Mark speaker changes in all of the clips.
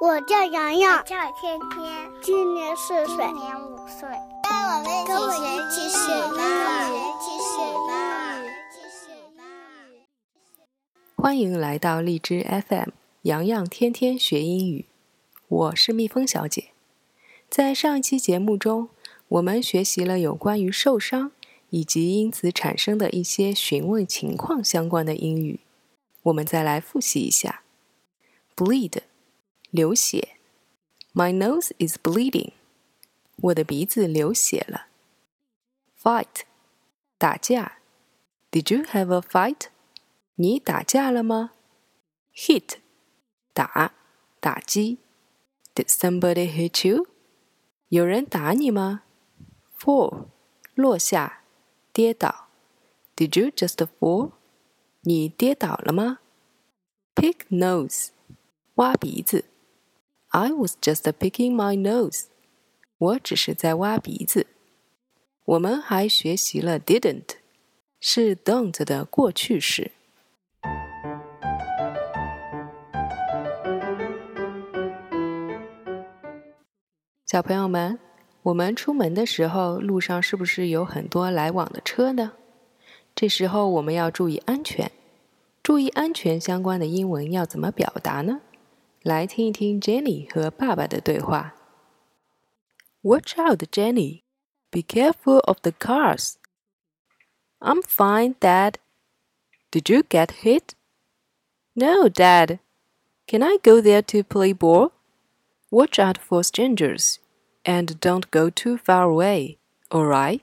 Speaker 1: 我叫洋洋，
Speaker 2: 叫天天，
Speaker 1: 今年四岁，
Speaker 2: 今年五岁。跟我们一起学英语，一起学英语，一起学英语。
Speaker 3: 欢迎来到荔枝 FM，洋洋天天学英语。我是蜜蜂小姐。在上一期节目中，我们学习了有关于受伤以及因此产生的一些询问情况相关的英语。我们再来复习一下：bleed，流血；my nose is bleeding，我的鼻子流血了；fight，打架；did you have a fight？你打架了吗？hit，打，打击；did somebody hit you？有人打你吗？fall，落下，跌倒；did you just fall？你跌倒了吗？Pick nose，挖鼻子。 I was just picking my nose，我只是在挖鼻子。我们还学习了 didn't，是 don't 的过去式。小朋友们，我们出门的时候，路上是不是有很多来往的车呢？这时候我们要注意安全。注意安全相关的英文要怎么表达呢？来听一听 Jenny 和爸爸的对话。Watch out, Jenny. Be careful of the cars. I'm fine, Dad. Did you get hit? No, Dad. Can I go there to play ball? Watch out for strangers and don't go too far away, alright?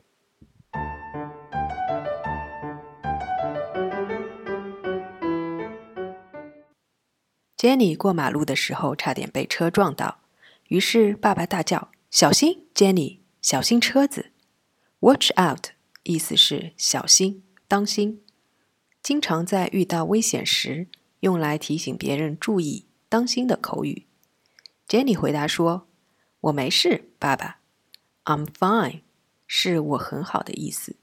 Speaker 3: Jenny 过马路的时候差点被车撞到，于是爸爸大叫：“小心，Jenny，小心车子！”Watch out，意思是小心、当心，经常在遇到危险时用来提醒别人注意、当心的口语。Jenny 回答说：“我没事，爸爸。”I'm fine，是我很好的意思，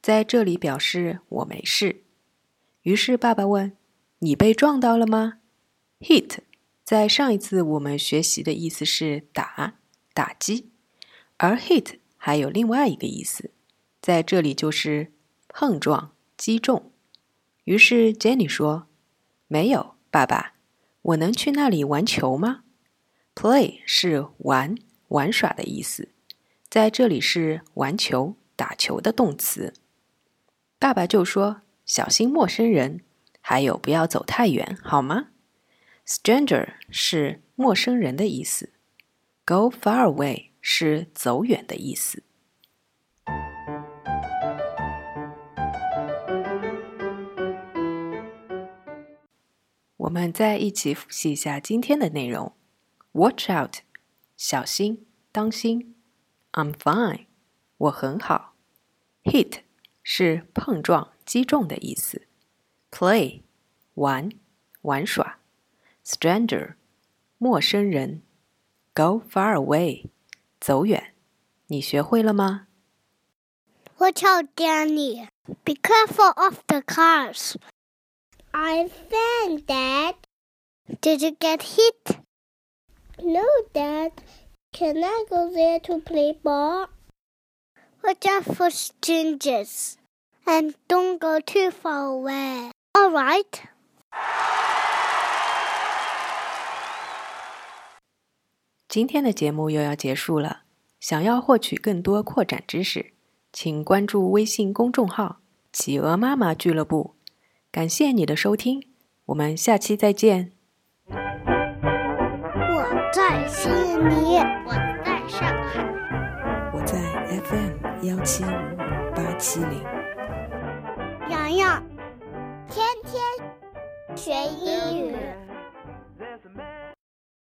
Speaker 3: 在这里表示我没事。于是爸爸问：“你被撞到了吗？” Hit，在上一次我们学习的意思是打、打击，而 hit 还有另外一个意思，在这里就是碰撞、击中。于是 Jenny 说：“没有，爸爸，我能去那里玩球吗？”Play 是玩、玩耍的意思，在这里是玩球、打球的动词。爸爸就说：“小心陌生人，还有不要走太远，好吗？” Stranger 是陌生人的意思，Go far away 是走远的意思。我们再一起复习一下今天的内容：Watch out，小心，当心；I'm fine，我很好；Hit 是碰撞、击中的意思；Play 玩、玩耍。stranger，陌生人；go far away，走远。你学会了吗？
Speaker 1: Watch out, Danny! Be careful of the cars.
Speaker 2: I'm fine, Dad.
Speaker 1: Did you get hit?
Speaker 2: No, Dad. Can I go there to play ball?
Speaker 1: Watch out for strangers and don't go too far away. All right.
Speaker 3: 今天的节目又要结束了。想要获取更多扩展知识，请关注微信公众号“企鹅妈妈俱乐部”。感谢你的收听，我们下期再见。
Speaker 1: 我在悉尼，
Speaker 2: 我在上海，
Speaker 3: 我在 FM 幺七五八七零。
Speaker 1: 洋洋，
Speaker 2: 天天学英语。